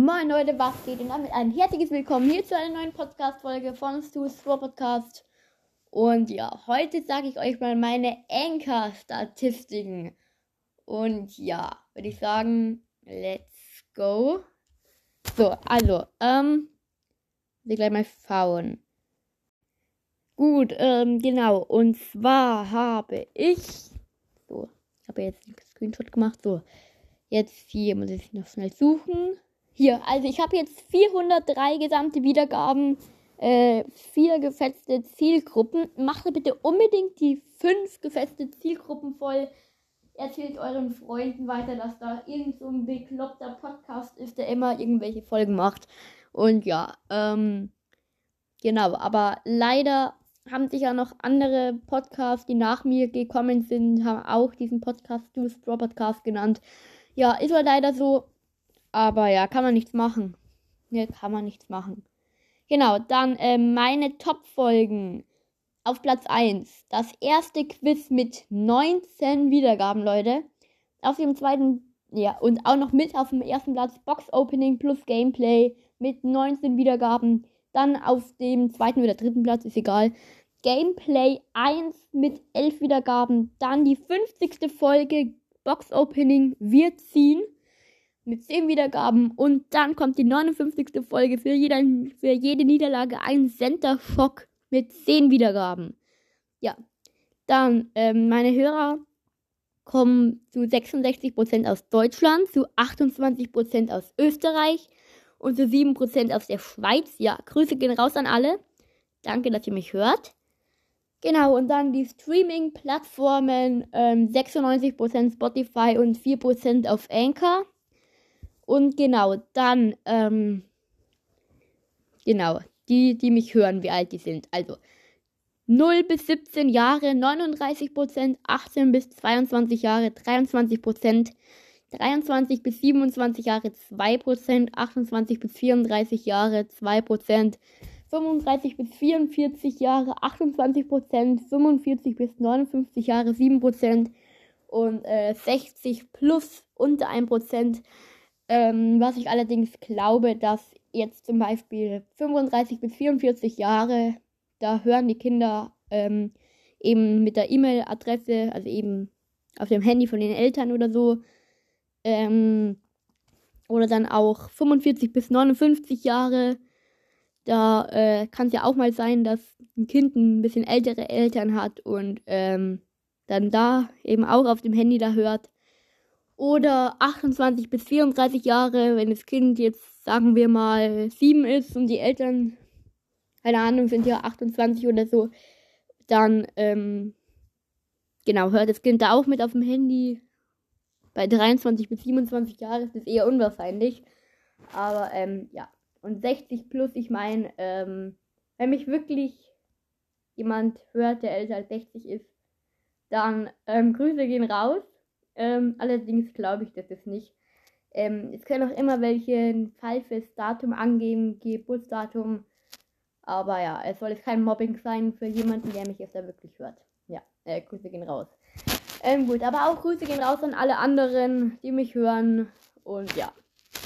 Moin Leute, was geht und damit ein herzliches Willkommen hier zu einer neuen Podcast-Folge von Stu's Sport Podcast. Und ja, heute sage ich euch mal meine Anchor-Statistiken. Und ja, würde ich sagen, let's go. So, also, ähm, wir gleich mal schauen. Gut, ähm, genau. Und zwar habe ich, so, ich habe jetzt einen Screenshot gemacht, so. Jetzt hier muss ich noch schnell suchen. Hier, also ich habe jetzt 403 gesamte Wiedergaben, äh, vier gefetzte Zielgruppen. Macht bitte unbedingt die fünf gefetzte Zielgruppen voll. Erzählt euren Freunden weiter, dass da irgend so ein bekloppter Podcast ist, der immer irgendwelche Folgen macht. Und ja, ähm, genau, aber leider haben sich ja noch andere Podcasts, die nach mir gekommen sind, haben auch diesen Podcast Stu's Pro Podcast genannt. Ja, ist halt leider so. Aber ja, kann man nichts machen. Ne, kann man nichts machen. Genau, dann äh, meine Top-Folgen. Auf Platz 1. Das erste Quiz mit 19 Wiedergaben, Leute. Auf dem zweiten, ja, und auch noch mit auf dem ersten Platz Box Opening plus Gameplay mit 19 Wiedergaben. Dann auf dem zweiten oder dritten Platz, ist egal. Gameplay 1 mit 11 Wiedergaben. Dann die 50. Folge Box Opening wird ziehen mit 10 Wiedergaben und dann kommt die 59. Folge für, jeder, für jede Niederlage ein Center Shock mit 10 Wiedergaben. Ja, dann ähm, meine Hörer kommen zu 66% aus Deutschland, zu 28% aus Österreich und zu 7% aus der Schweiz. Ja, Grüße gehen raus an alle. Danke, dass ihr mich hört. Genau, und dann die Streaming-Plattformen, ähm, 96% Spotify und 4% auf Anchor. Und genau, dann, ähm, genau, die, die mich hören, wie alt die sind. Also 0 bis 17 Jahre 39%, 18 bis 22 Jahre 23%, 23 bis 27 Jahre 2%, 28 bis 34 Jahre 2%, 35 bis 44 Jahre 28 Prozent, 45 bis 59 Jahre 7 Prozent und äh, 60 plus unter 1 Prozent. Ähm, was ich allerdings glaube, dass jetzt zum Beispiel 35 bis 44 Jahre, da hören die Kinder ähm, eben mit der E-Mail-Adresse, also eben auf dem Handy von den Eltern oder so, ähm, oder dann auch 45 bis 59 Jahre, da äh, kann es ja auch mal sein, dass ein Kind ein bisschen ältere Eltern hat und ähm, dann da eben auch auf dem Handy da hört. Oder 28 bis 34 Jahre, wenn das Kind jetzt, sagen wir mal, 7 ist und die Eltern, keine Ahnung, sind ja 28 oder so, dann, ähm, genau, hört das Kind da auch mit auf dem Handy. Bei 23 bis 27 Jahren ist das eher unwahrscheinlich. Aber, ähm, ja. Und 60 plus, ich meine, ähm, wenn mich wirklich jemand hört, der älter als 60 ist, dann ähm, Grüße gehen raus. Ähm, allerdings glaube ich das ist nicht. Ähm, es können auch immer welche ein falsches Datum angeben, Geburtsdatum. Aber ja, es soll jetzt kein Mobbing sein für jemanden, der mich jetzt da wirklich hört. Ja, äh, Grüße gehen raus. Ähm, gut, aber auch Grüße gehen raus an alle anderen, die mich hören. Und ja.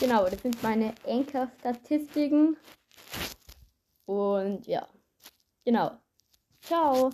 Genau, das sind meine Anchor-Statistiken. Und ja, genau. Ciao.